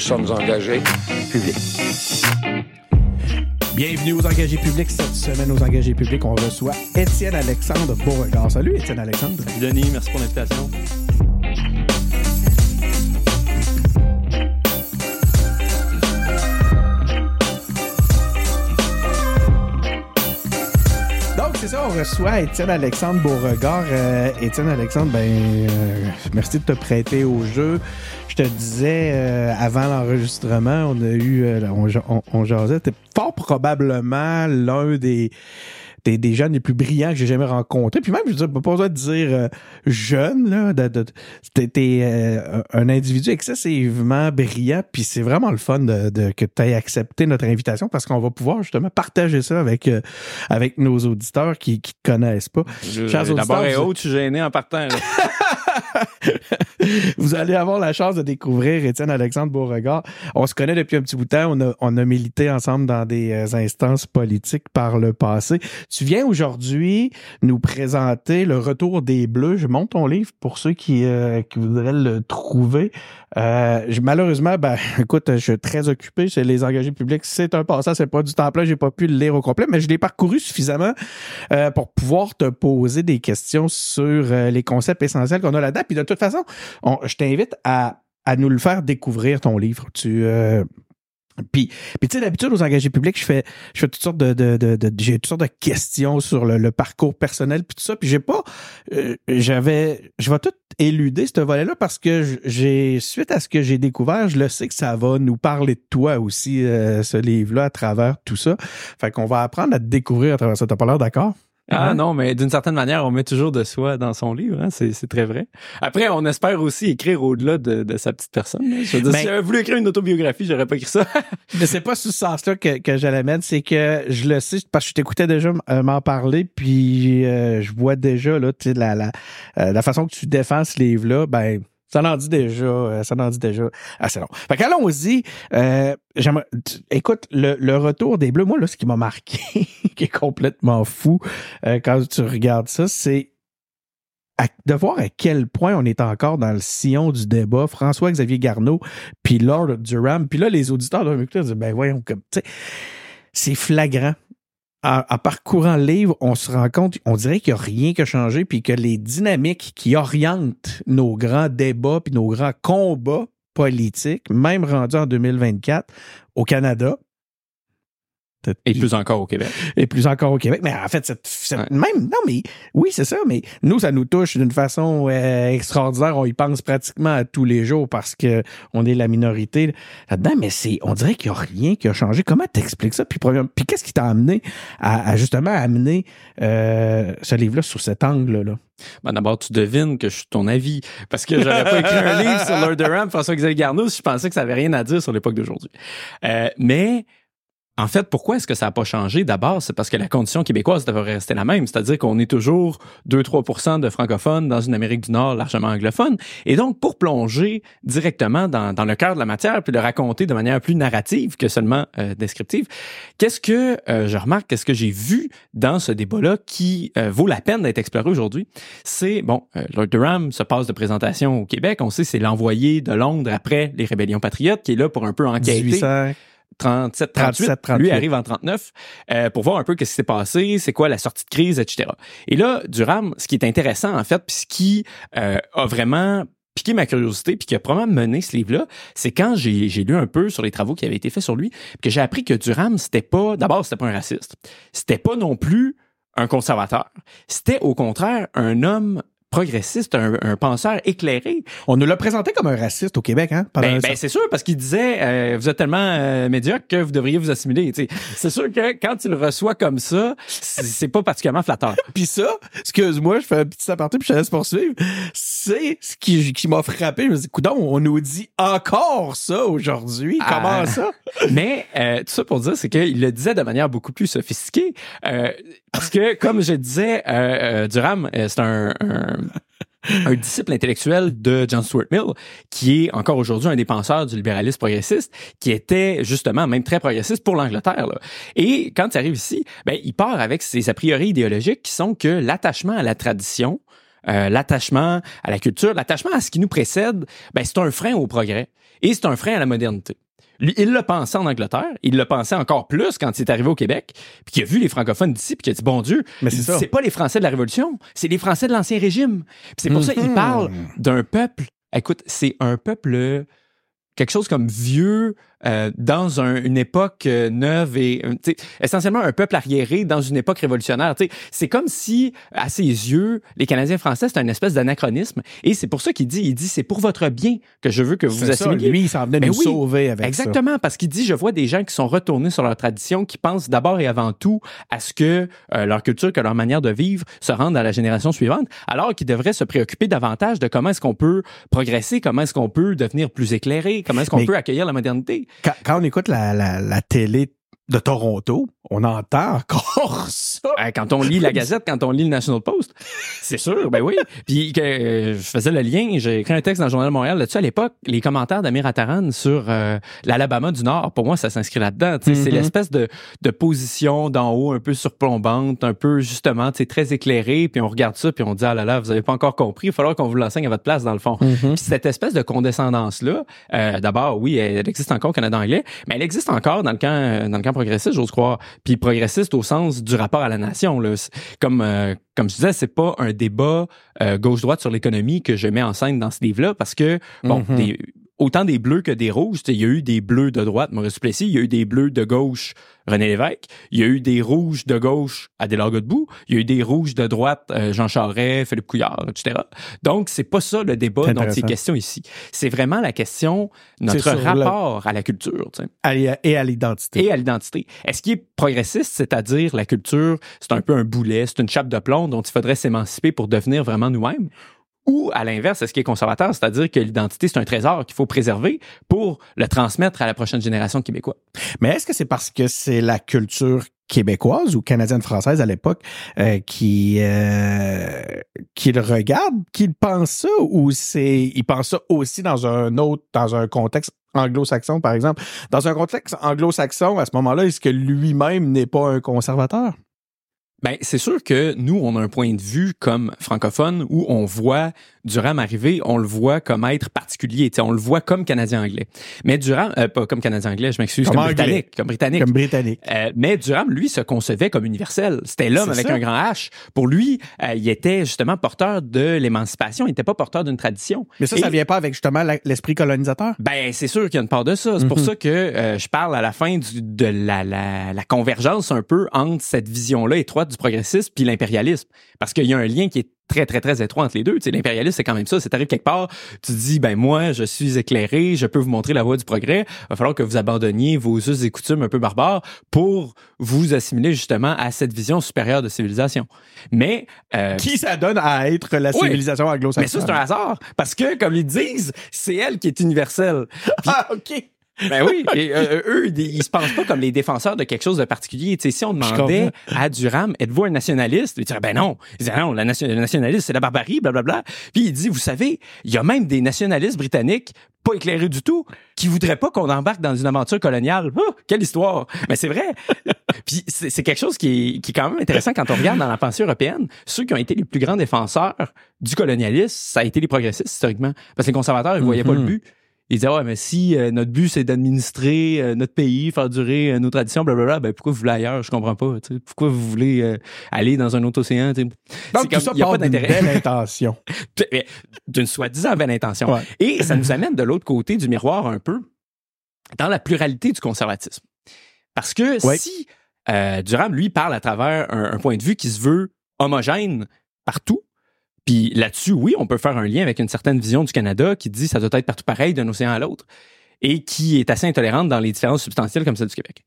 Nous sommes engagés publics. Bienvenue aux engagés publics. Cette semaine, aux engagés publics, on reçoit Étienne Alexandre Beauregard. Salut, Étienne Alexandre. Salut, Denis. Merci pour l'invitation. Donc, c'est ça, on reçoit Étienne Alexandre Beauregard. Euh, Étienne Alexandre, ben, euh, merci de te prêter au jeu. Je te disais, euh, avant l'enregistrement, on a eu, euh, on, on, on jasait, t'es fort probablement l'un des des, des jeunes les plus brillants que j'ai jamais rencontrés. Puis même, je veux dire, pas besoin de dire euh, jeune, là. De, de, t'es euh, un individu excessivement brillant, puis c'est vraiment le fun de, de que tu aies accepté notre invitation parce qu'on va pouvoir justement partager ça avec, euh, avec nos auditeurs qui qui te connaissent pas. D'abord et haut, tu es gêné en partant. vous allez avoir la chance de découvrir Étienne Alexandre Beauregard. On se connaît depuis un petit bout de temps. On a, on a milité ensemble dans des euh, instances politiques par le passé. Tu viens aujourd'hui nous présenter le retour des Bleus. Je monte ton livre pour ceux qui, euh, qui voudraient le trouver. Euh, malheureusement, ben, écoute, je suis très occupé chez les engagés publics. C'est un passage, c'est pas du temps plein. J'ai pas pu le lire au complet, mais je l'ai parcouru suffisamment pour pouvoir te poser des questions sur les concepts essentiels qu'on a là-dedans. Puis toute façon, on, je t'invite à, à nous le faire découvrir ton livre. Euh, puis, puis tu sais, d'habitude, aux engagés publics, je fais, je fais toutes sortes de, de, de, de j'ai toutes sortes de questions sur le, le, parcours personnel puis tout ça. Puis j'ai pas, euh, j'avais, je vais tout éluder ce volet-là parce que j'ai, suite à ce que j'ai découvert, je le sais que ça va nous parler de toi aussi, euh, ce livre-là, à travers tout ça. Fait qu'on va apprendre à te découvrir à travers ça. T'as pas l'air d'accord? Ah non, mais d'une certaine manière, on met toujours de soi dans son livre, hein? c'est très vrai. Après, on espère aussi écrire au-delà de, de, sa petite personne. Hein. Je veux dire, ben, si j'avais voulu écrire une autobiographie, j'aurais pas écrit ça. mais c'est pas sous ce sens-là que, que j'allais mettre, c'est que je le sais, parce que je t'écoutais déjà m'en parler, puis euh, je vois déjà là, la, la, euh, la façon que tu défends ce livre-là, ben ça en dit déjà, euh, ça en dit déjà assez long. Fait qu'allons-y. Euh, écoute, le, retour des Bleus, moi, là, ce qui m'a marqué, qui est complètement fou euh, quand tu regardes ça, c'est de voir à quel point on est encore dans le sillon du débat. François-Xavier Garneau, puis Lord Durham. Puis là, les auditeurs doivent m'écouter ben voyons, comme, c'est flagrant en, parcourant le livre, on se rend compte, on dirait qu'il n'y a rien qui a changé, puis que les dynamiques qui orientent nos grands débats puis nos grands combats politiques, même rendus en 2024 au Canada, et plus encore au Québec. Et plus encore au Québec. Mais en fait, cette, cette même, non, mais oui, c'est ça, mais nous, ça nous touche d'une façon euh, extraordinaire. On y pense pratiquement à tous les jours parce que on est la minorité là-dedans, mais c'est, on dirait qu'il n'y a rien qui a changé. Comment t'expliques ça? Puis, puis qu'est-ce qui t'a amené à, justement amener euh, ce livre-là sous cet angle-là? Ben d'abord, tu devines que je suis ton avis. Parce que j'aurais pas écrit un livre sur Lord Durham, François-Xavier Garneau, si je pensais que ça avait rien à dire sur l'époque d'aujourd'hui. Euh, mais en fait, pourquoi est-ce que ça n'a pas changé? D'abord, c'est parce que la condition québécoise devrait rester la même, c'est-à-dire qu'on est toujours 2-3% de francophones dans une Amérique du Nord largement anglophone. Et donc, pour plonger directement dans, le cœur de la matière, puis le raconter de manière plus narrative que seulement euh, descriptive, qu'est-ce que euh, je remarque, qu'est-ce que j'ai vu dans ce débat-là qui euh, vaut la peine d'être exploré aujourd'hui? C'est, bon, Lord Durham se passe de présentation au Québec, on sait c'est l'envoyé de Londres après les rébellions patriotes qui est là pour un peu enquêter. 1800. 37, 38. Lui arrive en 39 euh, pour voir un peu ce qui s'est passé, c'est quoi la sortie de crise, etc. Et là, Durham, ce qui est intéressant en fait, puis ce qui euh, a vraiment piqué ma curiosité puis qui a probablement mené ce livre-là, c'est quand j'ai lu un peu sur les travaux qui avaient été faits sur lui, que j'ai appris que Durham, c'était pas, d'abord, c'était pas un raciste. C'était pas non plus un conservateur. C'était au contraire un homme progressiste, un, un, penseur éclairé. On nous l'a présenté comme un raciste au Québec, hein? Ben, ben c'est sûr, parce qu'il disait euh, vous êtes tellement euh, médiocre que vous devriez vous assimiler. C'est sûr que quand tu le reçois comme ça, c'est pas particulièrement flatteur. puis ça, excuse-moi, je fais un petit aparté puis je te laisse poursuivre. C'est ce qui, qui m'a frappé. Je me dis, coudon, on nous dit encore ça aujourd'hui. Comment ah. ça? Mais euh, tout ça pour dire, c'est qu'il le disait de manière beaucoup plus sophistiquée. Euh, parce que, comme je disais, Durham, c'est un, un un disciple intellectuel de John Stuart Mill, qui est encore aujourd'hui un des penseurs du libéralisme progressiste, qui était justement même très progressiste pour l'Angleterre. Et quand il arrive ici, ben, il part avec ses a priori idéologiques qui sont que l'attachement à la tradition, euh, l'attachement à la culture, l'attachement à ce qui nous précède, ben, c'est un frein au progrès et c'est un frein à la modernité. Lui, il l'a pensé en Angleterre, il l'a pensé encore plus quand il est arrivé au Québec, puis qu'il a vu les francophones d'ici, puis qu'il a dit bon Dieu, Mais c'est pas les Français de la Révolution, c'est les Français de l'ancien régime. C'est pour ça qu'il Mhm. parle d'un peuple. Écoute, c'est un peuple quelque chose comme vieux euh, dans un- une époque euh, neuve et euh, essentiellement un peuple arriéré dans une époque révolutionnaire. C'est comme si, à ses yeux, les Canadiens français, c'est une espèce d'anachronisme. Et c'est pour ça qu'il dit, il dit, c'est pour votre bien que je veux que vous C'est ça, assimiliez. lui, il s'en venait Ben nous oui, sauver avec Exactement, parce qu'il dit, je vois des gens qui sont retournés sur leur tradition, qui pensent d'abord et avant tout à ce que euh, leur culture, que leur manière de vivre se rende à la génération suivante, alors qu'ils devraient se préoccuper davantage de comment est-ce qu'on peut progresser, comment est-ce qu'on peut devenir plus éclairé, comment est-ce qu'on Mais- peut accueillir la modernité. Quand, quand on écoute la, la, la télé de Toronto, on entend encore ça. Euh, Quand on lit la Gazette, quand on lit le National Post, c'est sûr, ben oui. Puis que euh, je faisais le lien, j'ai écrit un texte dans le Journal de Montréal là-dessus à l'époque, les commentaires d'Amir Attaran sur euh, l'Alabama du Nord, pour moi, ça s'inscrit là-dedans. Tu sais, C'est Mhm. l'espèce de, de position d'en haut, un peu surplombante, un peu justement, tu sais, très éclairée, puis on regarde ça, puis on dit, ah là là, vous avez pas encore compris, il va falloir qu'on vous l'enseigne à votre place, dans le fond. Mhm. Puis cette espèce de condescendance-là, euh, d'abord, oui, elle existe encore au Canada anglais, mais elle existe encore dans le camp, dans le camp progressiste, j'ose croire. Puis progressiste au sens du rapport à la nation. Là. Comme, euh, comme je disais, c'est pas un débat euh, gauche-droite sur l'économie que je mets en scène dans ce livre-là, parce que, bon, Mhm. des- autant des bleus que des rouges, tu sais, il y a eu des bleus de droite, Maurice Duplessis, il y a eu des bleus de gauche, René Lévesque, il y a eu des rouges de gauche, Adélard Godbout, il y a eu des rouges de droite, euh, Jean Charest, Philippe Couillard, etc. Donc, c'est pas ça le débat dont il est question ici. C'est vraiment la question, notre le- rapport à la culture, tu sais, À- Et à l'identité. et à l'identité. Est-ce qu'il est progressiste, c'est-à-dire la culture, c'est un peu un boulet, c'est une chape de plomb dont il faudrait s'émanciper pour devenir vraiment nous-mêmes? Ou à l'inverse, est-ce qu'il est conservateur, c'est-à-dire que l'identité, c'est un trésor qu'il faut préserver pour le transmettre à la prochaine génération de Québécois? Mais est-ce que c'est parce que c'est la culture québécoise ou canadienne-française à l'époque euh, qui euh, qui le regarde, qui pense ça ou c'est il pense ça aussi dans un autre dans un contexte anglo-saxon par exemple? Dans un contexte anglo-saxon, à ce moment-là, est-ce que lui-même n'est pas un conservateur? Ben, c'est sûr que nous, on a un point de vue comme francophone où on voit Durham arriver, on le voit comme être particulier, on le voit comme Canadien-anglais. Mais Durham, euh, pas comme Canadien-anglais, je m'excuse, Comme britannique, comme britannique. comme britannique Euh, mais Durham, lui, se concevait comme universel. C'était l'homme avec ça. un grand H. Pour lui, euh, il était justement porteur de l'émancipation. Il n'était pas porteur d'une tradition. Mais ça, Et- ça vient pas avec justement l'esprit colonisateur? Ben, c'est sûr qu'il y a une part de ça. C'est pour Mhm. ça que euh, je parle à la fin du- de la, la, la convergence un peu entre cette vision-là étroite du progressisme puis l'impérialisme. Parce qu'il y a un lien qui est très, très, très étroit entre les deux. Tu sais, l'impérialisme, c'est quand même ça. C'est arrivé quelque part, tu dis, ben moi, je suis éclairé, je peux vous montrer la voie du progrès. Il va falloir que vous abandonniez vos us et coutumes un peu barbares pour vous assimiler justement à cette vision supérieure de civilisation. Mais... euh, Qui ça donne à être la Oui. civilisation mais anglo-saxonne? ça, c'est un hasard. Parce que, comme ils disent, c'est elle qui est universelle. Ah, OK. Ben oui, et, euh, eux, ils, se pensent pas comme les défenseurs de quelque chose de particulier. Tu sais, si on demandait à Durham, êtes-vous un nationaliste? Il dirait, ben non. Il dirait, non, le nationalisme, c'est la barbarie, blablabla. Puis il dit, vous savez, il y a même des nationalistes britanniques pas éclairés du tout, qui voudraient pas qu'on embarque dans une aventure coloniale. Oh, quelle histoire! Mais c'est vrai. Puis c'est quelque chose qui est, qui est quand même intéressant quand on regarde dans la pensée européenne. Ceux qui ont été les plus grands défenseurs du colonialisme, ça a été les progressistes, historiquement. Parce que les conservateurs, ils voyaient pas le but. Ils disaient, ouais, mais si euh, notre but, c'est d'administrer euh, notre pays, faire durer euh, nos traditions, blablabla, ben pourquoi vous voulez ailleurs? Je comprends pas. Pourquoi vous voulez aller dans un autre océan? tu sais? Donc, C'est tout comme- ça y a part pas d'une belle intention. D'une soi-disant belle intention. Ouais. Et ça nous amène de l'autre côté du miroir un peu, dans la pluralité du conservatisme. Parce que Ouais. si euh, Durham, lui, parle à travers un, un point de vue qui se veut homogène partout, puis là-dessus, oui, on peut faire un lien avec une certaine vision du Canada qui dit ça doit être partout pareil d'un océan à l'autre et qui est assez intolérante dans les différences substantielles comme celle du Québec.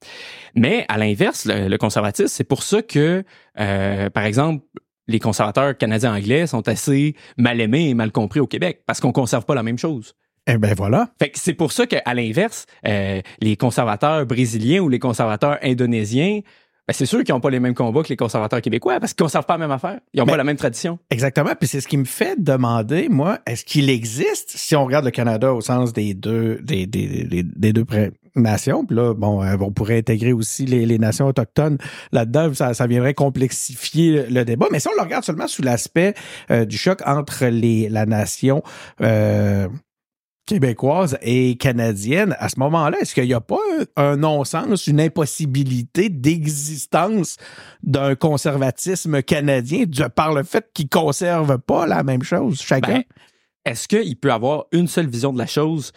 Mais à l'inverse, le, le conservatisme, c'est pour ça que, euh, par exemple, les conservateurs canadiens-anglais sont assez mal aimés et mal compris au Québec parce qu'on conserve pas la même chose. Eh ben voilà. Fait que c'est pour ça qu'à l'inverse, euh, les conservateurs brésiliens ou les conservateurs indonésiens, ben c'est sûr qu'ils n'ont pas les mêmes combats que les conservateurs québécois parce qu'ils ne conservent pas la même affaire. Ils n'ont pas la même tradition. Exactement. Puis c'est ce qui me fait demander, moi, est-ce qu'il existe, si on regarde le Canada au sens des deux, des, des, des, des deux, nations. Puis là, bon, euh, on pourrait intégrer aussi les, les nations autochtones là-dedans. Ça, ça viendrait complexifier le débat. Mais si on le regarde seulement sous l'aspect euh, du choc entre les, la nation euh, québécoise et canadienne, à ce moment-là, est-ce qu'il n'y a pas un, non-sens, une impossibilité d'existence d'un conservatisme canadien par le fait qu'ils conservent pas la même chose chacun? Ben, est-ce qu'il peut avoir une seule vision de la chose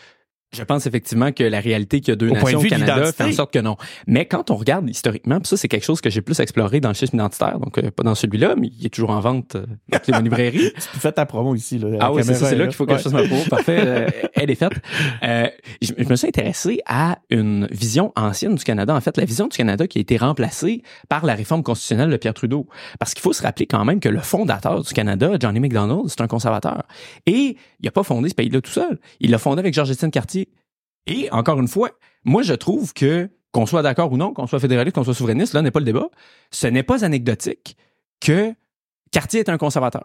je pense effectivement que la réalité qu'il y a deux Au nations de au Canada fait en sorte que non. Mais quand on regarde historiquement, puis ça c'est quelque chose que j'ai plus exploré dans le schisme identitaire, donc euh, pas dans celui-là, mais il est toujours en vente euh, dans les librairies. Tu fais ta promo ici. Là, Ah oui, c'est ça, c'est là qu'il qu'il faut que je fasse ma peau. Parfait, euh, elle est faite. Euh, je, je me suis intéressé à une vision ancienne du Canada. En fait, la vision du Canada qui a été remplacée par la réforme constitutionnelle de Pierre Trudeau. Parce qu'il faut se rappeler quand même que le fondateur du Canada, Johnny MacDonald, c'est un conservateur. Et il n'a pas fondé ce pays-là tout seul. Il l'a fondé avec Georges-Étienne Cartier. Et encore une fois, moi je trouve que qu'on soit d'accord ou non, qu'on soit fédéraliste, qu'on soit souverainiste, là n'est pas le débat. Ce n'est pas anecdotique que Cartier est un conservateur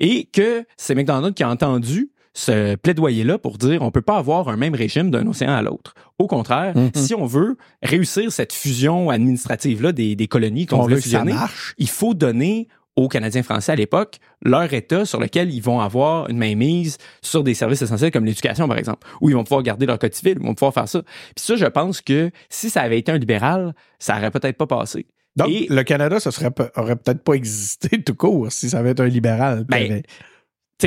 et que c'est McDonald qui a entendu ce plaidoyer-là pour dire on peut pas avoir un même régime d'un océan à l'autre. Au contraire, Mhm. si on veut réussir cette fusion administrative-là des, des colonies qu'on on veut fusionner, marche. il faut donner aux Canadiens français à l'époque leur État sur lequel ils vont avoir une mainmise sur des services essentiels comme l'éducation, par exemple, où ils vont pouvoir garder leur code civil, ils vont pouvoir faire ça. Puis ça, je pense que si ça avait été un libéral, ça aurait peut-être pas passé. Donc, Et- le Canada, ça serait, aurait peut-être pas existé tout court si ça avait été un libéral. Ben, avait- Tu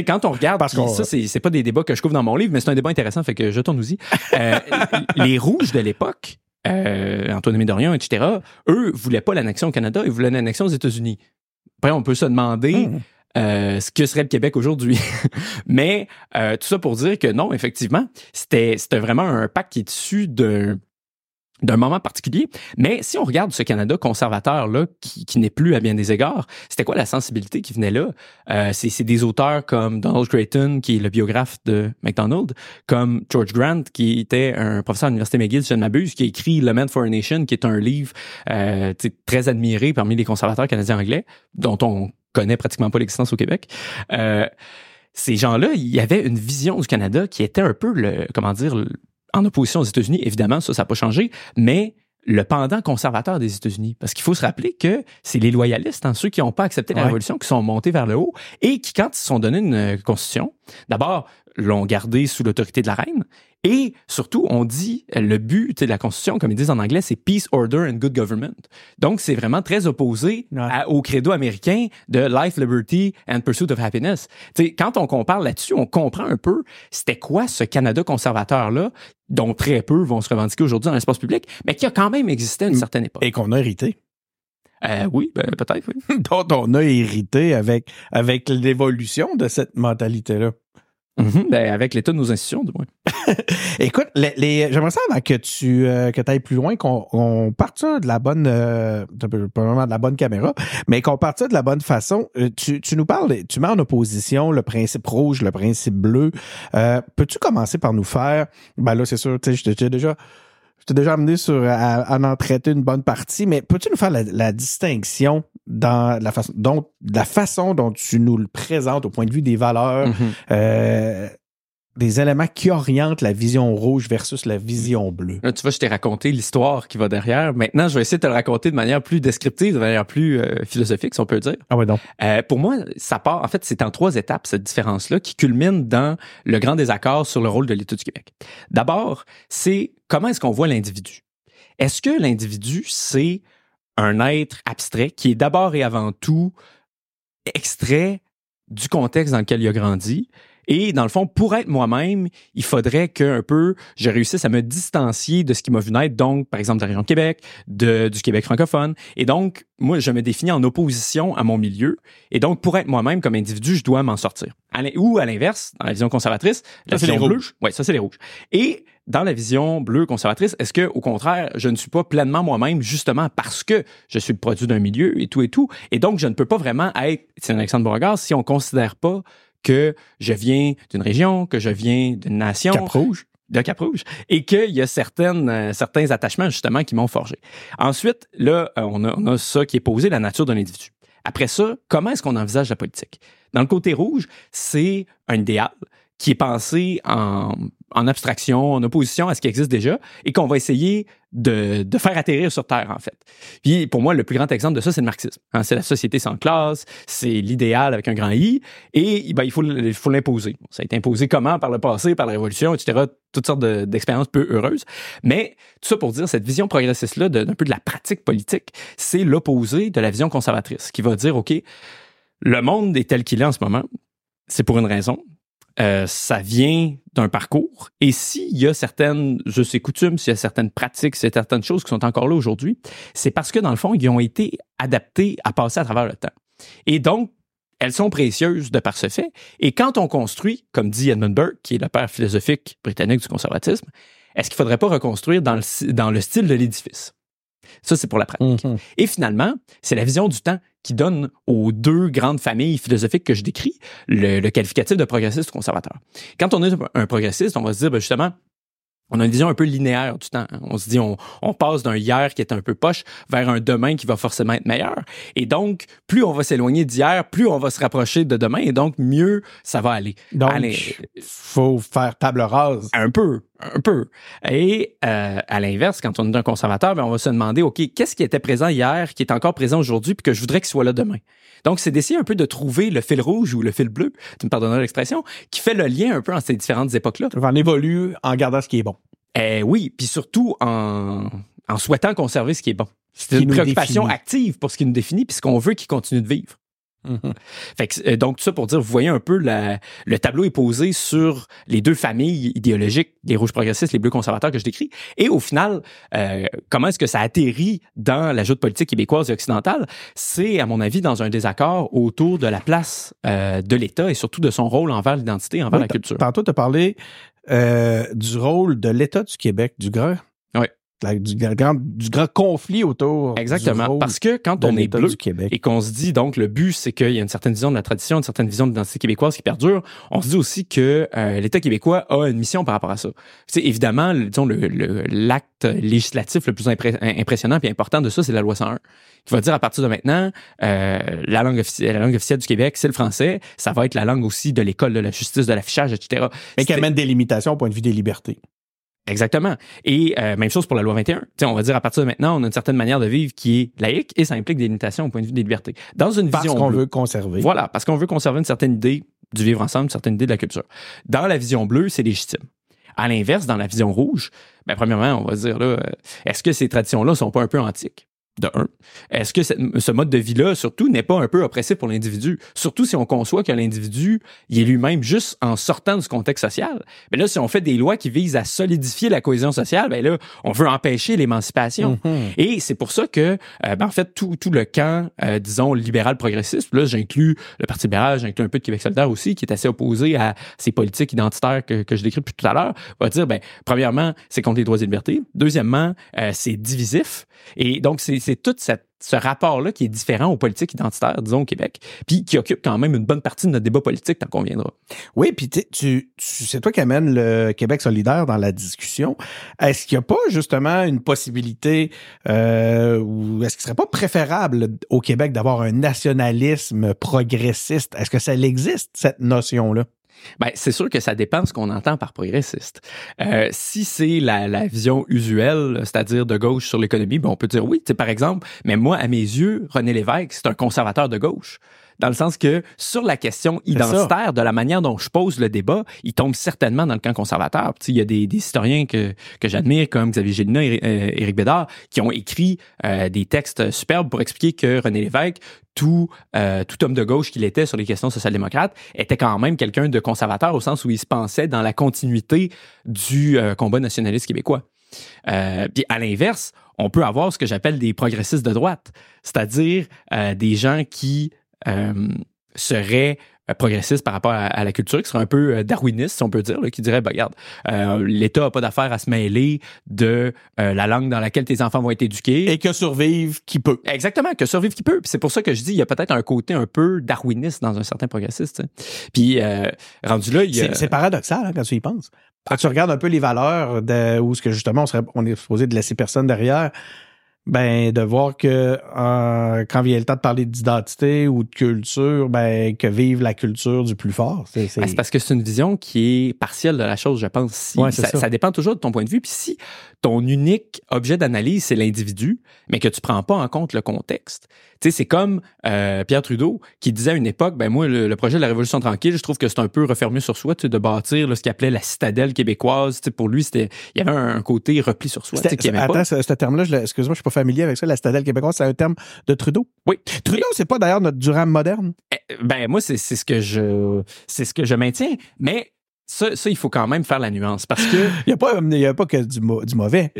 sais, quand on regarde, Parce qu'on- ça, c'est c'est pas des débats que je couvre dans mon livre, mais c'est un débat intéressant, fait que jetons-nous-y. Euh, les rouges de l'époque, euh, Antoine Dorion, etc., eux voulaient pas l'annexion au Canada, ils voulaient l'annexion aux États-Unis. Après, on peut se demander Hmm. euh, ce que serait le Québec aujourd'hui. mais euh, tout ça pour dire que non, effectivement, c'était c'était vraiment un pacte qui est issu d'un d'un moment particulier. Mais si on regarde ce Canada conservateur-là, qui, n'est plus à bien des égards, c'était quoi la sensibilité qui venait là? Euh, c'est des auteurs comme Donald Creighton, qui est le biographe de MacDonald, comme George Grant, qui était un professeur à l'Université McGill, si je ne m'abuse, qui a écrit Le Man for a Nation, qui est un livre euh, très admiré parmi les conservateurs canadiens anglais, dont on connaît pratiquement pas l'existence au Québec. Euh, ces gens-là, il y avait une vision du Canada qui était un peu le, comment dire, en opposition aux États-Unis. Évidemment, ça, ça n'a pas changé, mais le pendant conservateur des États-Unis. Parce qu'il faut se rappeler que c'est les loyalistes, hein, ceux qui n'ont pas accepté la Ouais. révolution, qui sont montés vers le haut et qui, quand ils se sont donnés une euh, constitution, d'abord, l'ont gardée sous l'autorité de la reine et surtout, on dit le but de la constitution, comme ils disent en anglais, c'est peace, order and good government. Donc, c'est vraiment très opposé Ouais. à- au credo américain de life, liberty and pursuit of happiness. Tu sais, quand on compare là-dessus, on comprend un peu c'était quoi ce Canada conservateur-là, dont très peu vont se revendiquer aujourd'hui dans l'espace public, mais qui a quand même existé à une Mm. certaine époque. et qu'on a hérité. Euh, oui, ben, peut-être, oui. dont on a hérité avec, avec l'évolution de cette mentalité-là. Mhm, ben, avec l'état de nos institutions, du moins. Écoute, les, les- j'aimerais ça avant que tu euh, que ailles plus loin, qu'on on parte ça de la bonne, euh, vraiment de la bonne caméra, mais qu'on parte ça de la bonne façon. Euh, Tu, tu nous parles, tu mets en opposition le principe rouge, le principe bleu. Euh, Peux-tu commencer par nous faire, ben là c'est sûr, tu sais, déjà je t'ai déjà amené sur à, à en traiter une bonne partie, mais peux-tu nous faire la, la distinction dans la façon dont la façon dont tu nous le présentes au point de vue des valeurs, Mhm. euh, des éléments qui orientent la vision rouge versus la vision bleue. Là, tu vois, je t'ai raconté l'histoire qui va derrière. Maintenant, je vais essayer de te le raconter de manière plus descriptive, de manière plus euh, philosophique, si on peut dire. Ah ouais donc. Euh, pour moi, ça part, en fait, c'est en trois étapes, cette différence-là, qui culmine dans le grand désaccord sur le rôle de l'État du Québec. D'abord, c'est comment est-ce qu'on voit l'individu? Est-ce que l'individu, c'est un être abstrait qui est d'abord et avant tout extrait du contexte dans lequel il a grandi? Et dans le fond, pour être moi-même, il faudrait que un peu je réussisse à me distancier de ce qui m'a vu naître, donc par exemple de la région de Québec, de, du Québec francophone. Et donc, moi, je me définis en opposition à mon milieu. Et donc, pour être moi-même comme individu, je dois m'en sortir. À ou à l'inverse, dans la vision conservatrice, la Ça, c'est vision les bleue. rouges. Ouais, ça c'est les rouges. Et dans la vision bleue conservatrice, est-ce que au contraire, je ne suis pas pleinement moi-même justement parce que je suis le produit d'un milieu et tout et tout, et donc je ne peux pas vraiment être c'est Alexandre Beauregard si on considère pas que je viens d'une région, que je viens d'une nation, Cap rouge. de Cap-Rouge et qu'il y a certaines, euh, certains attachements justement qui m'ont forgé. Ensuite, là, euh, on, a, on a ça qui est posé, la nature d'un individu. Après ça, comment est-ce qu'on envisage la politique? Dans le côté rouge, c'est un idéal qui est pensé en, abstraction, en opposition à ce qui existe déjà, et qu'on va essayer de, faire atterrir sur Terre, en fait. Puis pour moi, le plus grand exemple de ça, c'est le marxisme. Hein, c'est la société sans classe, c'est l'idéal avec un grand I, et ben, il faut il faut l'imposer. Ça a été imposé comment? Par le passé, par la Révolution, etc., toutes sortes d'expériences peu heureuses. Mais tout ça pour dire, cette vision progressiste-là d'un peu de la pratique politique, c'est l'opposé de la vision conservatrice, qui va dire, OK, le monde est tel qu'il est en ce moment, c'est pour une raison, euh, ça vient d'un parcours. Et s'il y a certaines, je sais coutumes, s'il y a certaines pratiques, s'il y a certaines choses qui sont encore là aujourd'hui, c'est parce que dans le fond, ils ont été adaptés à passer à travers le temps. Et donc, elles sont précieuses de par ce fait. Et quand on construit, comme dit Edmund Burke, qui est le père philosophique britannique du conservatisme, est-ce qu'il faudrait pas reconstruire dans le, dans le style de l'édifice? Ça, c'est pour la pratique. Mm -hmm. Et finalement, c'est la vision du temps qui donne aux deux grandes familles philosophiques que je décris le, le qualificatif de progressiste ou conservateur. Quand on est un progressiste, on va se dire ben justement, on a une vision un peu linéaire du temps. On se dit, on, on passe d'un hier qui est un peu poche vers un demain qui va forcément être meilleur. Et donc, plus on va s'éloigner d'hier, plus on va se rapprocher de demain, et donc mieux ça va aller. Donc, il faut faire table rase. Un peu, un peu. Et euh, à l'inverse, quand on est un conservateur, ben, on va se demander, OK, qu'est-ce qui était présent hier, qui est encore présent aujourd'hui, puis que je voudrais qu'il soit là demain? Donc, c'est d'essayer un peu de trouver le fil rouge ou le fil bleu, tu me pardonneras l'expression, qui fait le lien un peu entre ces différentes époques-là. On évolue en gardant ce qui est bon. Eh oui, puis surtout en, en souhaitant conserver ce qui est bon. C'est une préoccupation définit. active pour ce qui nous définit puis ce qu'on veut qu'il continue de vivre. Fait que, donc, tout ça pour dire, vous voyez un peu, la, le tableau est posé sur les deux familles idéologiques, les rouges progressistes, les bleus conservateurs que je décris. Et au final, euh, comment est-ce que ça atterrit dans la joute politique québécoise et occidentale? C'est, à mon avis, dans un désaccord autour de la place euh, de l'État et surtout de son rôle envers l'identité, envers oui, la culture. Tantôt, tu as parlé euh, du rôle de l'État du Québec, du grand. Oui. Du grand, du grand conflit autour. Exactement. Parce que quand on est bleu et qu'on se dit, donc, le but, c'est qu'il y a une certaine vision de la tradition, une certaine vision de l'identité québécoise qui perdure, on se dit aussi que euh, l'État québécois a une mission par rapport à ça. C'est évidemment, disons, l'acte législatif le plus impré impressionnant et important de ça, c'est la loi 101 qui va dire à partir de maintenant, euh, la, langue officielle, la langue officielle du Québec, c'est le français. Ça va être la langue aussi de l'école de la justice, de l'affichage, etc. Mais qui amène des limitations au point de vue des libertés. Exactement. Et euh, même chose pour la loi 21. T'sais, on va dire à partir de maintenant, on a une certaine manière de vivre qui est laïque et ça implique des limitations au point de vue des libertés. Dans une parce vision qu'on veut conserver. Voilà, parce qu'on veut conserver une certaine idée du vivre ensemble, une certaine idée de la culture. Dans la vision bleue, c'est légitime. À l'inverse, dans la vision rouge, ben premièrement, on va dire là, est-ce que ces traditions-là sont pas un peu antiques? De un. Est-ce que ce mode de vie-là, surtout, n'est pas un peu oppressif pour l'individu? Surtout si on conçoit que l'individu, il est lui-même juste en sortant de ce contexte social. Mais là, si on fait des lois qui visent à solidifier la cohésion sociale, ben là, on veut empêcher l'émancipation. Mm -hmm. Et c'est pour ça que, euh, ben en fait, tout, tout le camp, euh, disons, libéral progressiste, là, j'inclus le Parti libéral, j'inclus un peu de Québec solidaire aussi, qui est assez opposé à ces politiques identitaires que, que je décris depuis tout à l'heure, va dire, ben, premièrement, c'est contre les droits et libertés. Deuxièmement, euh, c'est divisif. Et donc, c'est c'est tout ce rapport-là qui est différent aux politiques identitaires, disons, au Québec, puis qui occupe quand même une bonne partie de notre débat politique, tant qu'on. Oui, puis tu, tu c'est toi qui amènes le Québec solidaire dans la discussion. Est-ce qu'il n'y a pas justement une possibilité, euh, ou est-ce qu'il serait pas préférable au Québec d'avoir un nationalisme progressiste? Est-ce que ça existe, cette notion-là? Ben, c'est sûr que ça dépend de ce qu'on entend par progressiste. Euh, si c'est la, la, vision usuelle, c'est-à-dire de gauche sur l'économie, ben on peut dire oui. Par exemple, mais moi, à mes yeux, René Lévesque, c'est un conservateur de gauche dans le sens que sur la question identitaire, de la manière dont je pose le débat, il tombe certainement dans le camp conservateur. Il y a des, des historiens que, que j'admire, comme Xavier Gélina et Éric Bédard, qui ont écrit euh, des textes superbes pour expliquer que René Lévesque, tout, euh, tout homme de gauche qu'il était sur les questions social-démocrates, était quand même quelqu'un de conservateur au sens où il se pensait dans la continuité du euh, combat nationaliste québécois. Euh, puis à l'inverse, on peut avoir ce que j'appelle des progressistes de droite, c'est-à-dire euh, des gens qui euh, serait progressiste par rapport à, à, la culture, qui serait un peu darwiniste, si on peut dire, là, qui dirait, ben, regarde, euh, l'État n'a pas d'affaire à se mêler de euh, la langue dans laquelle tes enfants vont être éduqués. Et que survive qui peut. Exactement, que survive qui peut. c'est pour ça que je dis, il y a peut-être un côté un peu darwiniste dans un certain progressiste. T'sais. Puis, euh, rendu là, il y a... C'est paradoxal hein, quand tu y penses. Quand tu regardes un peu les valeurs de, où ce que justement on, serait, on est supposé de laisser personne derrière, ben de voir que euh, quand vient le temps de parler d'identité ou de culture, ben que vive la culture du plus fort. C'est ben, parce que c'est une vision qui est partielle de la chose, je pense. Si, ça, ça. dépend toujours de ton point de vue. Puis si ton unique objet d'analyse c'est l'individu, mais que tu prends pas en compte le contexte, tu sais, c'est comme euh, Pierre Trudeau qui disait à une époque, ben moi le, projet de la Révolution tranquille, je trouve que c'est un peu refermé sur soi, tu sais, de bâtir ce qu'il appelait la citadelle québécoise. Tu sais, pour lui, c'était il y avait un, côté repli sur soi. Attends, ce, ce terme-là, excuse-moi, je suis pas familier avec ça, la citadelle québécoise, c'est un terme de Trudeau? Oui. Trudeau, c'est pas d'ailleurs notre Durham moderne? Eh, ben moi, c'est ce que je c'est ce que je maintiens, mais ça, ça, il faut quand même faire la nuance parce que. il n'y a, pas, y a pas que du, du mauvais.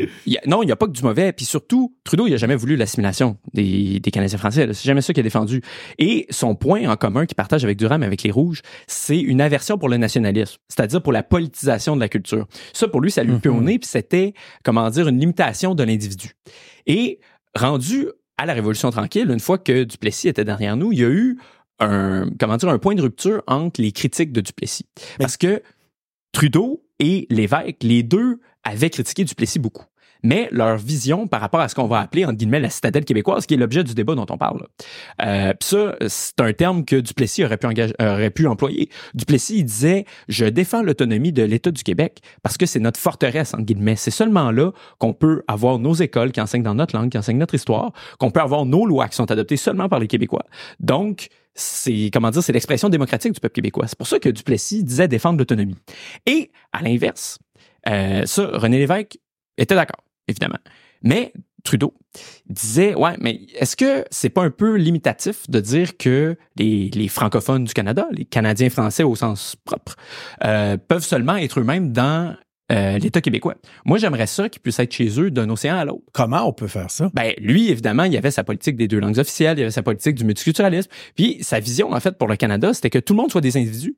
non, il n'y a pas que du mauvais. Puis surtout, Trudeau, il n'a jamais voulu l'assimilation des, des Canadiens français. C'est jamais ça qu'il a défendu. Et son point en commun qu'il partage avec Durham, avec les Rouges, c'est une aversion pour le nationalisme, c'est-à-dire pour la politisation de la culture. Ça, pour lui, ça lui mm -hmm. puis c'était, comment dire, une limitation de l'individu. Et rendu à la Révolution tranquille, une fois que Duplessis était derrière nous, il y a eu un, comment dire, un point de rupture entre les critiques de Duplessis. Parce que Trudeau et l'évêque, les deux avaient critiqué Duplessis beaucoup mais leur vision par rapport à ce qu'on va appeler, en guillemets, la citadelle québécoise, qui est l'objet du débat dont on parle. Euh, ça, c'est un terme que Duplessis aurait pu, employer. Duplessis, disait, je défends l'autonomie de l'État du Québec parce que c'est notre forteresse, en guillemets. C'est seulement là qu'on peut avoir nos écoles qui enseignent dans notre langue, qui enseignent notre histoire, qu'on peut avoir nos lois qui sont adoptées seulement par les Québécois. Donc, c'est comment dire, c'est l'expression démocratique du peuple québécois. C'est pour ça que Duplessis disait défendre l'autonomie. Et à l'inverse, euh, ça, René Lévesque était d'accord évidemment. Mais Trudeau disait, ouais, mais est-ce que c'est pas un peu limitatif de dire que les, francophones du Canada, les Canadiens français au sens propre, euh, peuvent seulement être eux-mêmes dans euh, l'État québécois. Moi, j'aimerais ça qu'ils puissent être chez eux d'un océan à l'autre. Comment on peut faire ça? Ben, lui, évidemment, il y avait sa politique des deux langues officielles, il y avait sa politique du multiculturalisme. Puis, sa vision, en fait, pour le Canada, c'était que tout le monde soit des individus.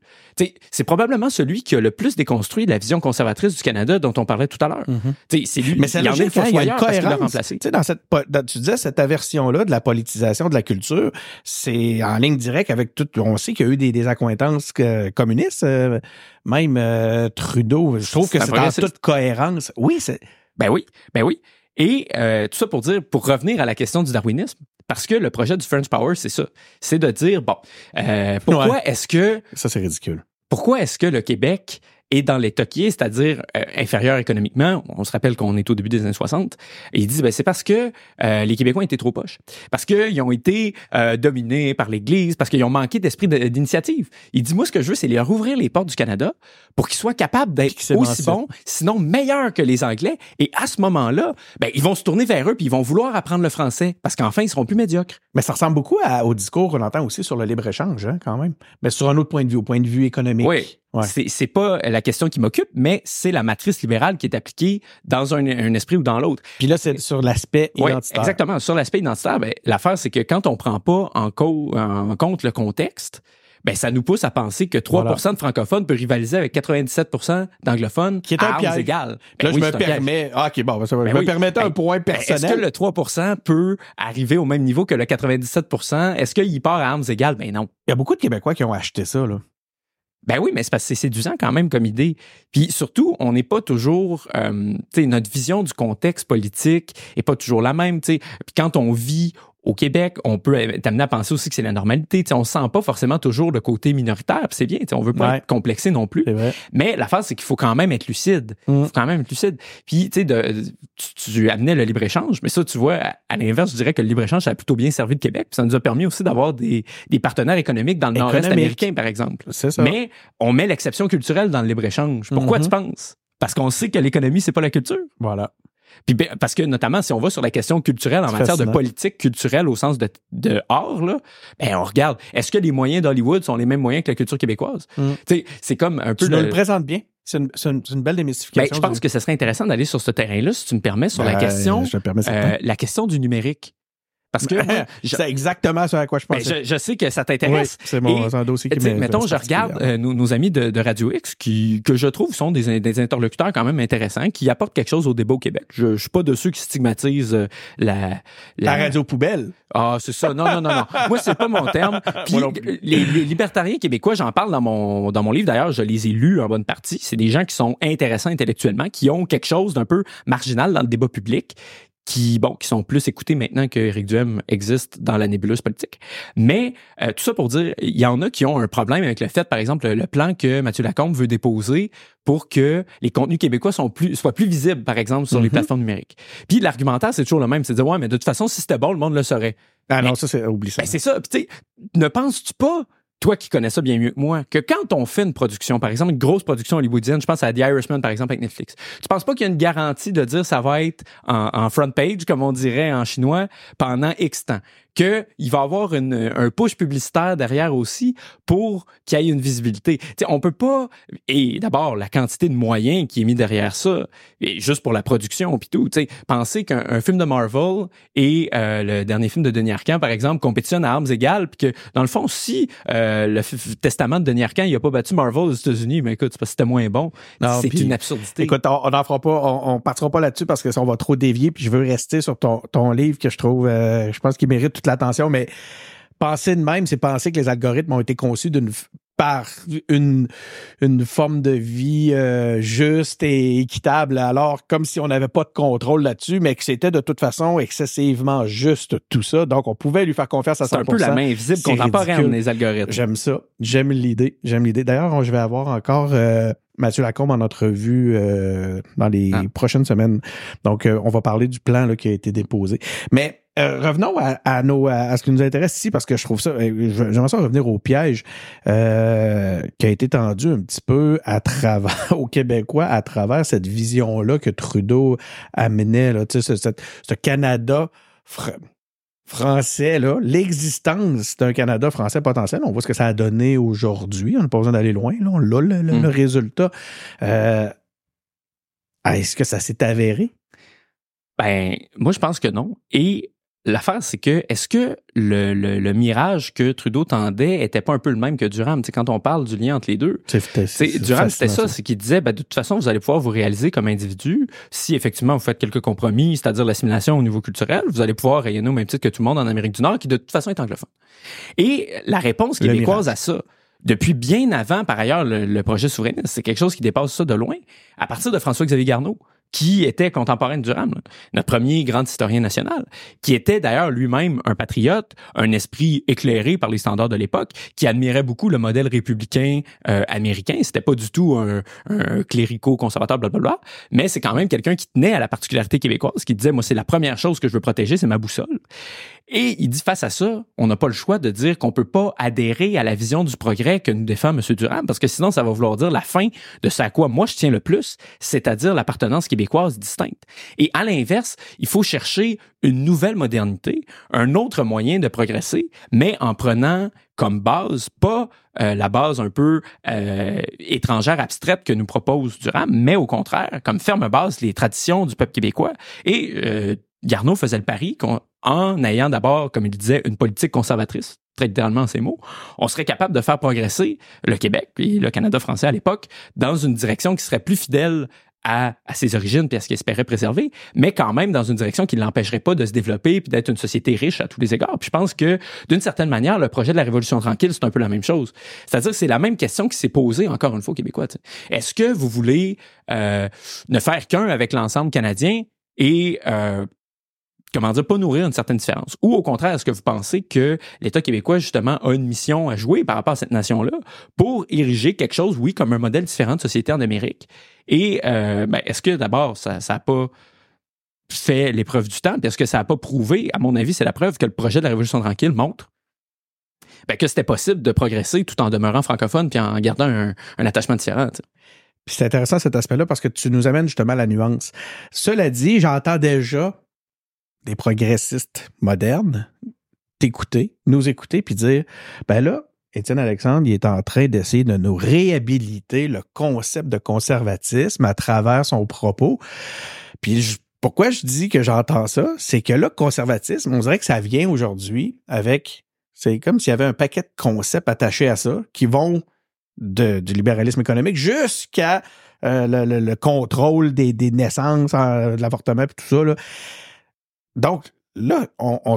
c'est probablement celui qui a le plus déconstruit la vision conservatrice du Canada dont on parlait tout à l'heure. Mm-hmm. C'est lui, Mais c'est il, hein, il y a une cohérence. Dans cette, tu disais, cette aversion-là de la politisation de la culture, c'est en ligne directe avec tout, on sait qu'il y a eu des, des accointances communistes, euh, même euh, Trudeau, je trouve que c'est en toute cohérence. Oui, c'est. Ben oui, ben oui. Et euh, tout ça pour dire, pour revenir à la question du darwinisme, parce que le projet du French Power, c'est ça. C'est de dire, bon, euh, pourquoi est-ce que... Ça, c'est ridicule. Pourquoi est-ce que le Québec et dans les toquiers, c'est-à-dire euh, inférieur économiquement, on se rappelle qu'on est au début des années 60, et ils disent ben, c'est parce que euh, les Québécois étaient trop poches, parce qu'ils ont été euh, dominés par l'Église, parce qu'ils ont manqué d'esprit d'initiative. Il dit moi ce que je veux c'est leur ouvrir les portes du Canada pour qu'ils soient capables d'être aussi bons, sinon meilleurs que les Anglais, et à ce moment-là, ben, ils vont se tourner vers eux puis ils vont vouloir apprendre le français parce qu'enfin ils seront plus médiocres. Mais ça ressemble beaucoup au discours qu'on entend aussi sur le libre échange hein, quand même, mais sur un autre point de vue, au point de vue économique. Oui. C'est pas la question qui m'occupe, mais c'est la matrice libérale qui est appliquée dans un, esprit ou dans l'autre. Puis là, c'est sur l'aspect identitaire. exactement. Sur l'aspect identitaire, ben, l'affaire, c'est que quand on prend pas en, en compte le contexte, ben, ça nous pousse à penser que 3% de francophones peut rivaliser avec 97% d'anglophones qui est un à égal. Ben là, je me permets, ah, OK, bon, ça va. Ben je me permettais un point personnel. Est-ce que le 3% peut arriver au même niveau que le 97% Est-ce qu'il part à armes égales? Ben non. Il y a beaucoup de Québécois qui ont acheté ça, là. Ben oui, mais c'est parce que c'est séduisant quand même comme idée. Puis surtout, on n'est pas toujours, euh, tu sais, notre vision du contexte politique est pas toujours la même. Tu sais, puis quand on vit au Québec, on peut t'amener à penser aussi que c'est la normalité. T'sais, on sent pas forcément toujours le côté minoritaire, c'est bien. On veut pas être complexé non plus. Mais la phase, c'est qu'il faut quand même être lucide. Il mm. faut quand même être lucide. Puis, tu sais, tu, tu, amenais le libre-échange, mais ça, tu vois, à, l'inverse, je dirais que le libre-échange, ça a plutôt bien servi de Québec. ça nous a permis aussi d'avoir des, des partenaires économiques dans le nord-est américain, par exemple. Ça. Mais on met l'exception culturelle dans le libre-échange. Pourquoi mm-hmm. tu penses? Parce qu'on sait que l'économie, c'est pas la culture. Voilà. Puis ben, parce que notamment si on va sur la question culturelle en matière de politique culturelle au sens de, de art là, ben on regarde est-ce que les moyens d'Hollywood sont les mêmes moyens que la culture québécoise? Mm. Tu sais, c'est comme un peu tu le présentes bien. C'est une, une, une, belle démystification. Ben, je pense que ce serait intéressant d'aller sur ce terrain-là, si tu me permets, sur la ben, question, euh, la question du numérique. Parce que c'est exactement ce à quoi je pense. Je, je, sais que ça t'intéresse. c'est mon un dossier qui m'intéresse. Mettons, je regarde euh, nos, nos, amis de, de, Radio X qui que je trouve sont des, des, interlocuteurs quand même intéressants, qui apportent quelque chose au débat au Québec. Je, je suis pas de ceux qui stigmatisent euh, la, la, radio poubelle. Ah, c'est ça. Non, non, non, non. Moi, c'est pas mon terme. Puis les, les, libertariens québécois, j'en parle dans mon dans mon livre. D'ailleurs, je les ai lus en bonne partie. C'est des gens qui sont intéressants intellectuellement, qui ont quelque chose d'un peu marginal dans le débat public qui, bon, qui sont plus écoutés maintenant que Éric Duhem existe dans la nébuleuse politique. Mais euh, tout ça pour dire, il y en a qui ont un problème avec le fait, par exemple, le plan que Mathieu Lacombe veut déposer pour que les contenus québécois sont plus, soient plus visibles, par exemple, sur les Mhm. plateformes numériques. Puis l'argumentaire, c'est toujours le même, c'est de dire, ouais, mais de toute façon, si c'était bon, le monde le saurait. Ah non, ça, c'est, oublie ça. Ben, c'est ça. Puis, tu sais, ne penses-tu pas, toi qui connais ça bien mieux que moi, que quand on fait une production, par exemple, une grosse production hollywoodienne, je pense à The Irishman, par exemple, avec Netflix, tu penses pas qu'il y a une garantie de dire ça va être en, en front page, comme on dirait en chinois, pendant X temps? Qu'il va y avoir une- un push publicitaire derrière aussi pour qu'il y ait une visibilité. Tu sais, on peut pas... Et d'abord, la quantité de moyens qui est mis derrière ça, et juste pour la production puis tout, tu sais, penser qu'un un film de Marvel et euh, le dernier film de Denis Arcand, par exemple, compétitionnent à armes égales, puis que, dans le fond, si euh, le testament de Denis Arcand, il a pas battu Marvel aux États-Unis, mais écoute, c'est parce que c'était moins bon. C'est une absurdité. Écoute, on on n'en fera pas, on, on partira pas là-dessus parce que ça, on va trop dévier. Puis je veux rester sur ton, ton livre que je trouve, euh, je pense qu'il mérite toute l'attention. Mais penser de même, c'est penser que les algorithmes ont été conçus d'une par une une forme de vie euh, juste et équitable. Alors comme si on n'avait pas de contrôle là-dessus, mais que c'était de toute façon excessivement juste tout ça. Donc on pouvait lui faire confiance à 100%. c'est un peu la main invisible contemporaine, les algorithmes. J'aime ça. J'aime l'idée. J'aime l'idée. D'ailleurs, je vais avoir encore euh, Mathieu Lacombe en entrevue euh, dans les Ah. prochaines semaines. Donc, on va parler du plan là, qui a été déposé. Mais euh, revenons à, à nos, à, ce qui nous intéresse ici, parce que je trouve ça, euh, j'aimerais ça revenir au piège euh, qui a été tendu un petit peu à travers, aux Québécois, à travers cette vision-là que Trudeau amenait, là, tu sais, ce, cette- ce Canada fr- français, là, l'existence d'un Canada français potentiel, on voit ce que ça a donné aujourd'hui. On n'a pas besoin d'aller loin, là. On a le, le- Mm. le résultat. Euh, Est-ce que ça s'est avéré? Ben, moi, je pense que non. Et l'affaire, c'est que, est-ce que le, le, le mirage que Trudeau tendait était pas un peu le même que Durham? Tu sais, quand on parle du lien entre les deux, C'est Durham, c'était ça, c'est qu'il disait, ben, de toute façon, vous allez pouvoir vous réaliser comme individu si effectivement vous faites quelques compromis, c'est-à-dire l'assimilation au niveau culturel, vous allez pouvoir rayonner au même titre que tout le monde en Amérique du Nord, qui de toute façon est anglophone. Et la réponse québécoise à ça, depuis bien avant, par ailleurs, le, le projet souverainiste, c'est quelque chose qui dépasse ça de loin, à partir de François-Xavier Garneau qui était contemporain de Durham, là, notre premier grand historien national, qui était d'ailleurs lui-même un patriote, un esprit éclairé par les standards de l'époque, qui admirait beaucoup le modèle républicain euh, américain. C'était pas du tout un, clérico-conservateur, blablabla, mais c'est quand même quelqu'un qui tenait à la particularité québécoise, qui disait, moi, c'est la première chose que je veux protéger, c'est ma boussole. Et il dit, face à ça, on n'a pas le choix de dire qu'on peut pas adhérer à la vision du progrès que nous défend M. Durham, parce que sinon, ça va vouloir dire la fin de ce à quoi moi je tiens le plus, c'est-à-dire l'appartenance québécoise distincte. Et à l'inverse, il faut chercher une nouvelle modernité, un autre moyen de progresser, mais en prenant comme base, pas euh, la base un peu euh, étrangère, abstraite que nous propose Durham, mais au contraire, comme ferme base, les traditions du peuple québécois. Et euh, faisait le pari qu'en en ayant d'abord, comme il disait, une politique conservatrice, très littéralement ces mots, on serait capable de faire progresser le Québec et le Canada français à l'époque dans une direction qui serait plus fidèle à, à, ses origines puis à ce qu'il espérait préserver, mais quand même dans une direction qui ne l'empêcherait pas de se développer puis d'être une société riche à tous les égards. Puis je pense que d'une certaine manière, le projet de la Révolution tranquille, c'est un peu la même chose. C'est-à-dire que c'est la même question qui s'est posée encore une fois aux Québécois. Est-ce que vous voulez euh, ne faire qu'un avec l'ensemble canadien et euh, comment dire, pas nourrir une certaine différence. Ou au contraire, est-ce que vous pensez que l'État québécois, justement, a une mission à jouer par rapport à cette nation-là pour ériger quelque chose, oui, comme un modèle différent de société en Amérique? Et euh, ben, est-ce que d'abord, ça n'a pas fait l'épreuve du temps? Est-ce que ça n'a pas prouvé, à mon avis, c'est la preuve que le projet de la Révolution tranquille montre ben, que c'était possible de progresser tout en demeurant francophone puis en gardant un, attachement différent. Puis c'est intéressant cet aspect-là parce que tu nous amènes justement à la nuance. Cela dit, j'entends déjà des progressistes modernes t'écouter, nous écouter, puis dire, ben là, Étienne Alexandre, il est en train d'essayer de nous réhabiliter le concept de conservatisme à travers son propos. Puis pourquoi je dis que j'entends ça, c'est que là, conservatisme, on dirait que ça vient aujourd'hui avec, c'est comme s'il y avait un paquet de concepts attachés à ça qui vont de, du libéralisme économique jusqu'à euh, le, le, le, contrôle des, des naissances, euh, de l'avortement et tout ça. Là. Donc, là, on, on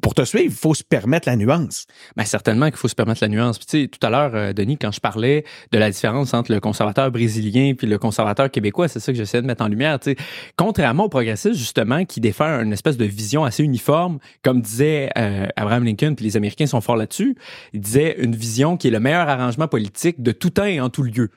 pour te suivre, il faut se permettre la nuance. Ben, certainement qu'il faut se permettre la nuance. Puis, tu sais, tout à l'heure, euh, Denis, quand je parlais de la différence entre le conservateur brésilien puis le conservateur québécois, c'est ça que j'essayais de mettre en lumière. Tu sais, contrairement aux progressistes, justement, qui défendent une espèce de vision assez uniforme, comme disait euh, Abraham Lincoln, puis les Américains sont forts là-dessus, il disait une vision qui est le meilleur arrangement politique de tout temps et en tout lieu.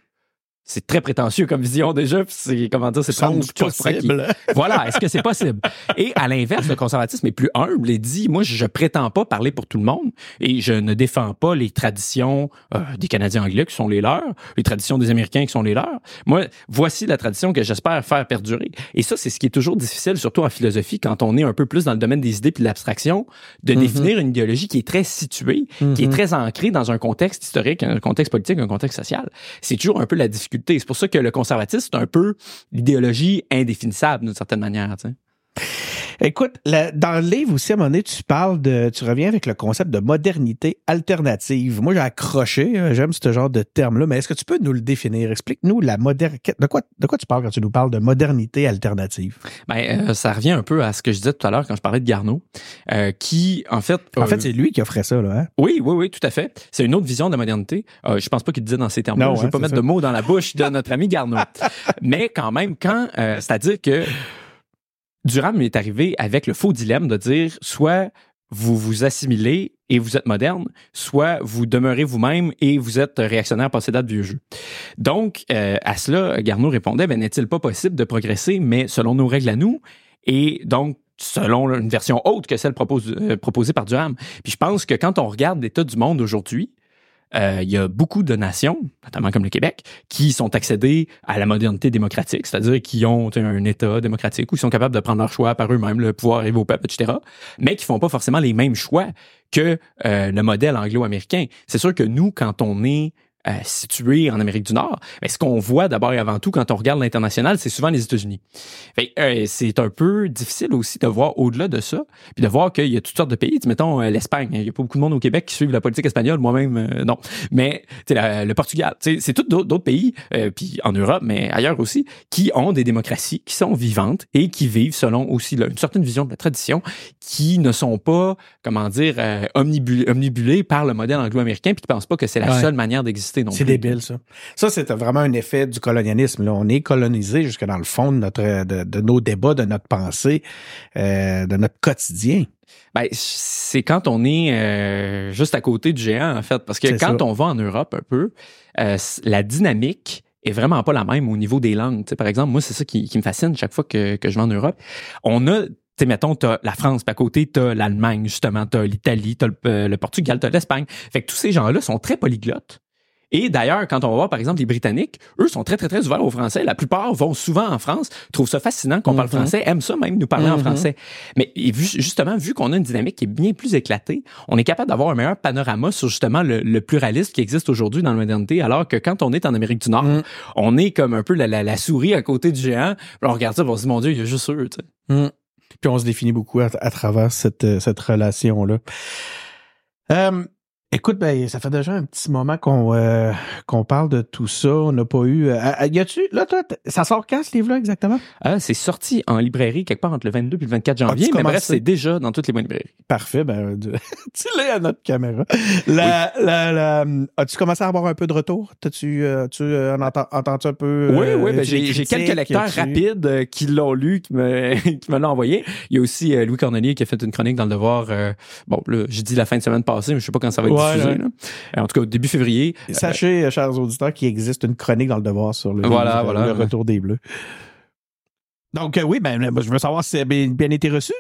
C'est très prétentieux comme vision déjà, puis c'est comment dire, c'est prendre possible. Voilà, est-ce que c'est possible? Et à l'inverse, le conservatisme est plus humble et dit, moi, je prétends pas parler pour tout le monde et je ne défends pas les traditions euh, des Canadiens anglais qui sont les leurs, les traditions des Américains qui sont les leurs. Moi, voici la tradition que j'espère faire perdurer. Et ça, c'est ce qui est toujours difficile, surtout en philosophie, quand on est un peu plus dans le domaine des idées puis de l'abstraction, de Mhm. définir une idéologie qui est très située, qui est très ancrée dans un contexte historique, un contexte politique, un contexte social. C'est toujours un peu la difficulté. C'est pour ça que le conservatisme, c'est un peu l'idéologie indéfinissable d'une certaine manière. Écoute, la- dans le livre aussi, à un moment donné, tu parles de, tu reviens avec le concept de modernité alternative. Moi, j'ai accroché, euh, j'aime ce genre de terme-là, mais est-ce que tu peux nous le définir? Explique-nous la modernité. De quoi, de quoi tu parles quand tu nous parles de modernité alternative? Ben, euh, ça revient un peu à ce que je disais tout à l'heure quand je parlais de Garneau, euh, qui, en fait... En euh, fait, c'est lui qui offrait ça, là, hein? Oui, oui, oui, tout à fait. C'est une autre vision de la modernité. Je pense pas qu'il disait dans ces termes-là. Je veux hein, pas mettre ça. de mots dans la bouche de notre ami Garneau. Mais quand même, quand, c'est-à-dire que Durham est arrivé avec le faux dilemme de dire soit vous vous assimilez et vous êtes moderne, soit vous demeurez vous-même et vous êtes réactionnaire passé date vieux jeu. Donc, euh, à cela, Garneau répondait, ben, n'est-il pas possible de progresser, mais selon nos règles à nous, et donc selon une version autre que celle euh, proposée par Durham? Puis je pense que quand on regarde l'état du monde aujourd'hui, euh, il y a beaucoup de nations, notamment comme le Québec, qui sont accédées à la modernité démocratique, c'est-à-dire qui ont un État démocratique où ils sont capables de prendre leur choix par eux-mêmes, le pouvoir arrive au peuple, etc., mais qui font pas forcément les mêmes choix que euh, le modèle anglo-américain. C'est sûr que nous, quand on est euh, situé en Amérique du Nord, ben, ce qu'on voit d'abord et avant tout quand on regarde l'international, c'est souvent les États-Unis. Euh, c'est un peu difficile aussi de voir au-delà de ça, puis de voir qu'il y a toutes sortes de pays. Mettons euh, l'Espagne, il y a pas beaucoup de monde au Québec qui suivent la politique espagnole, moi-même euh, non. Mais tu sais, la- le Portugal, tu sais, c'est tous d'autres pays, euh, puis en Europe, mais ailleurs aussi, qui ont des démocraties qui sont vivantes et qui vivent selon aussi là, une certaine vision de la tradition, qui ne sont pas, comment dire, euh, omnibulés, omnibulés par le modèle anglo-américain, puis qui pensent pas que c'est la Ouais. seule manière d'exister non C'est débile, ça. Ça, c'est vraiment un effet du colonialisme. Là. On est colonisé jusque dans le fond de, notre, de, de nos débats, de notre pensée, euh, de notre quotidien. Ben, c'est quand on est euh, juste à côté du géant, en fait. Parce que quand ça. on va en Europe un peu, euh, la dynamique est vraiment pas la même au niveau des langues. Par exemple, moi, c'est ça qui, qui me fascine chaque fois que, que je vais en Europe. On a, tu sais, mettons, t'as la France, puis à côté, t'as l'Allemagne, justement, t'as l'Italie, t'as le, euh, le Portugal, t'as l'Espagne. Fait que tous ces gens-là sont très polyglottes. Et d'ailleurs, quand on va voir, par exemple, les Britanniques, eux sont très, très, très ouverts au français. La plupart vont souvent en France, trouvent ça fascinant qu'on parle Mhm. français, aiment ça même nous parler en Mhm. français. Mais vu, justement, vu qu'on a une dynamique qui est bien plus éclatée, on est capable d'avoir un meilleur panorama sur justement le, le pluralisme qui existe aujourd'hui dans la modernité, alors que quand on est en Amérique du Nord, Mhm. on est comme un peu la, la, la souris à côté du géant. On regarde ça, on se dit, mon Dieu, il y a juste eux. tu sais. Puis on se définit beaucoup à, à travers cette, euh, cette relation-là. Euh, écoute, ben, ça fait déjà un petit moment qu'on euh, qu'on parle de tout ça. On n'a pas eu. euh, euh, y a-tu. Là, toi, ça sort quand ce livre-là exactement? Ah, c'est sorti en librairie quelque part entre le 22 et le 24 janvier, As-tu mais bref, c'est déjà dans toutes les bonnes librairies. Parfait, ben, de- tu l'es à notre caméra. La, la, la, as-tu commencé à avoir un peu de retour? T'as-tu, euh, tu euh, en entends- entendu un peu? Oui, euh, oui, ben, j'ai quelques lecteurs rapides euh, qui l'ont lu, qui me, qui me l'ont envoyé. Il y a aussi euh, Louis Cornelier qui a fait une chronique dans le Devoir. euh, bon, là, j'ai dit la fin de semaine passée, mais je sais pas quand ça va être Ouais, diffusé. ouais. là. Euh, En tout cas, au début février. Sachez, euh, chers auditeurs, qu'il existe une chronique dans le devoir sur le, Voilà, livre, voilà. le retour des Bleus. Donc, euh, oui, ben, euh, je veux savoir si ça a bien, bien été reçu.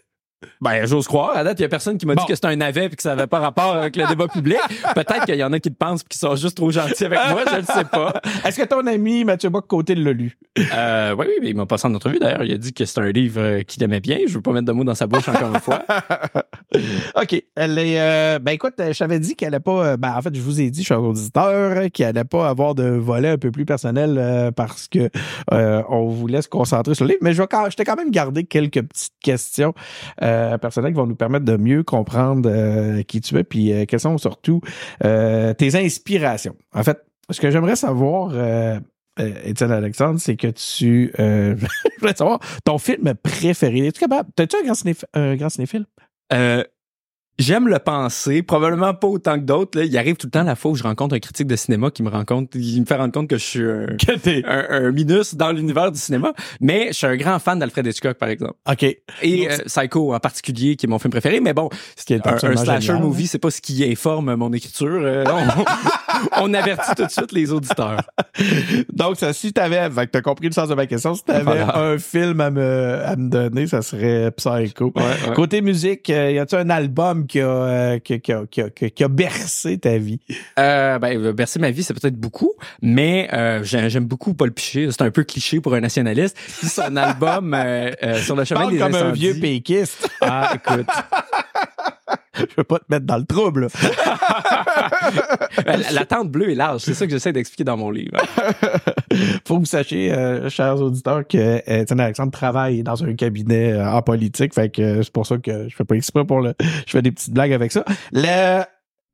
Ben, j'ose croire. À date, il y a personne qui m'a Bon. dit que c'était un navet et que ça n'avait pas rapport avec le débat public. Peut-être qu'il y en a qui le pensent et qui sont juste trop gentils avec moi, je ne sais pas. Est-ce que ton ami Mathieu Bock-Côté l'a lu? Euh, oui, oui, mais il m'a passé en entrevue d'ailleurs. Il a dit que c'est un livre euh, qu'il aimait bien. Je veux pas mettre de mots dans sa bouche encore une fois. OK. Elle est, euh, ben écoute, je t'avais dit qu'elle allait pas. Ben en fait, je vous ai dit, chers auditeurs, euh, qu'elle allait pas avoir de volet un peu plus personnel euh, parce que on voulait se concentrer sur le livre. Mais je vais quand, je t'ai quand même gardé quelques petites questions euh, personnelles qui vont nous permettre de mieux comprendre euh, qui tu es, puis euh, quelles sont surtout euh, tes inspirations. En fait, ce que j'aimerais savoir. Euh, euh, Étienne Alexandre, c'est que tu... Euh, je voulais savoir ton film préféré. Es-tu capable? T'as-tu un grand, un grand cinéphile? Euh, J'aime le penser, probablement pas autant que d'autres. Il arrive tout le temps la fois où je rencontre un critique de cinéma qui me rencontre, il me fait rendre compte que je suis un, Que un, un minus dans l'univers du cinéma. Mais je suis un grand fan d'Alfred Hitchcock, par exemple. OK. Et euh, Psycho en particulier, qui est mon film préféré. Mais bon, Ce qui est un, slasher génial, movie, c'est pas ce qui informe mon écriture. Euh, on, on avertit tout de suite les auditeurs. Donc, ça, si t'avais, fait t'as compris le sens de ma question, si t'avais Voilà. un film à me, à me donner, ça serait Psycho. Ouais, ouais. Côté musique, euh, y a-tu un album qui a, euh, qui, qui a, qui a, qui a- qui a bercé ta vie? Euh, ben, euh, bercer ma vie, c'est peut-être beaucoup, mais euh, j'ai- j'aime beaucoup Paul Piché. C'est un peu cliché pour un nationaliste. Puis son album euh, euh, sur le chemin Parle des comme un vieux péquiste. Ah, écoute. Je veux pas te mettre dans le trouble. la, la tente bleue est large. C'est ça que j'essaie d'expliquer dans mon livre. Faut que vous sachiez, euh, chers auditeurs, que euh, Étienne Alexandre travaille dans un cabinet euh, en politique. Fait que euh, c'est pour ça que je fais pas exprès pour le. Je fais des petites blagues avec ça. Le.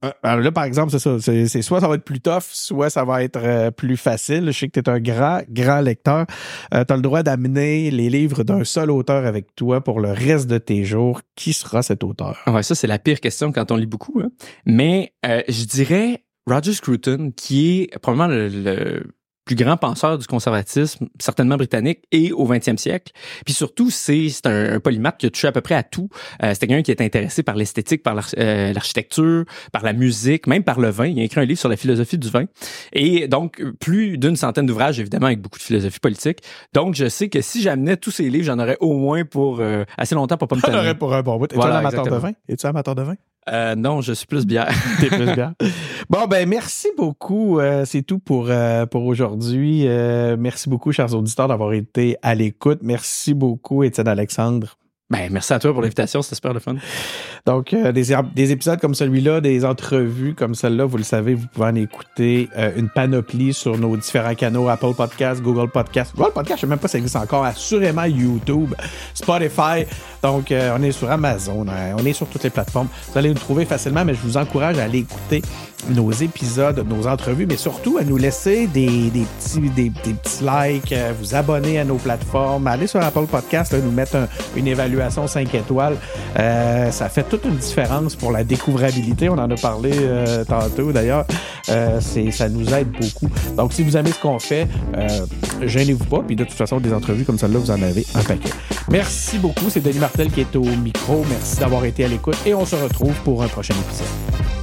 Euh, Alors là, par exemple, c'est ça. C'est soit ça va être plus tough, soit ça va être euh, plus facile. Je sais que tu es un grand, grand lecteur. Euh, tu as le droit d'amener les livres d'un seul auteur avec toi pour le reste de tes jours. Qui sera cet auteur? Ouais, ça, c'est la pire question quand on lit beaucoup. hein. Mais euh, je dirais Roger Scruton, qui est probablement le, le plus grand penseur du conservatisme, certainement britannique, et au 20e siècle. Puis surtout, c'est c'est un, un polymathe qui a touché à peu près à tout. Euh, C'était quelqu'un qui est intéressé par l'esthétique, par euh, l'architecture, par la musique, même par le vin. Il a écrit un livre sur la philosophie du vin. Et donc, plus d'une centaine d'ouvrages, évidemment, avec beaucoup de philosophie politique. Donc, je sais que si j'amenais tous ces livres, j'en aurais au moins pour euh, assez longtemps pour pas me T'en aurais pour un bon bout. Es-tu Voilà, un amateur de vin? Es-tu un amateur de vin? Euh, non, je suis plus bière. T'es plus bien. Bon, ben merci beaucoup. Euh, c'est tout pour, euh, pour aujourd'hui. Euh, merci beaucoup, chers auditeurs, d'avoir été à l'écoute. Merci beaucoup, Étienne Alexandre. Ben, merci à toi pour l'invitation, c'était super le fun. Donc, euh, des, des épisodes comme celui-là, des entrevues comme celle-là, vous le savez, vous pouvez en écouter euh, une panoplie sur nos différents canaux Apple Podcast, Google Podcast. Google Podcast, je sais même pas si ça existe encore. Assurément YouTube, Spotify. Donc, euh, on est sur Amazon, hein, on est sur toutes les plateformes. Vous allez nous trouver facilement, mais je vous encourage à aller écouter nos épisodes, nos entrevues, mais surtout à nous laisser des, des petits, des, des petits likes, vous abonner à nos plateformes, aller sur Apple Podcast, là, nous mettre un- une évaluation 5 étoiles. Euh, ça fait toute une différence pour la découvrabilité. On en a parlé euh, tantôt d'ailleurs. Euh, ça nous aide beaucoup. Donc, si vous aimez ce qu'on fait, euh, gênez-vous pas. Puis de toute façon, des entrevues comme celle-là, vous en avez un paquet. Merci beaucoup. C'est Denis Martel qui est au micro. Merci d'avoir été à l'écoute et on se retrouve pour un prochain épisode.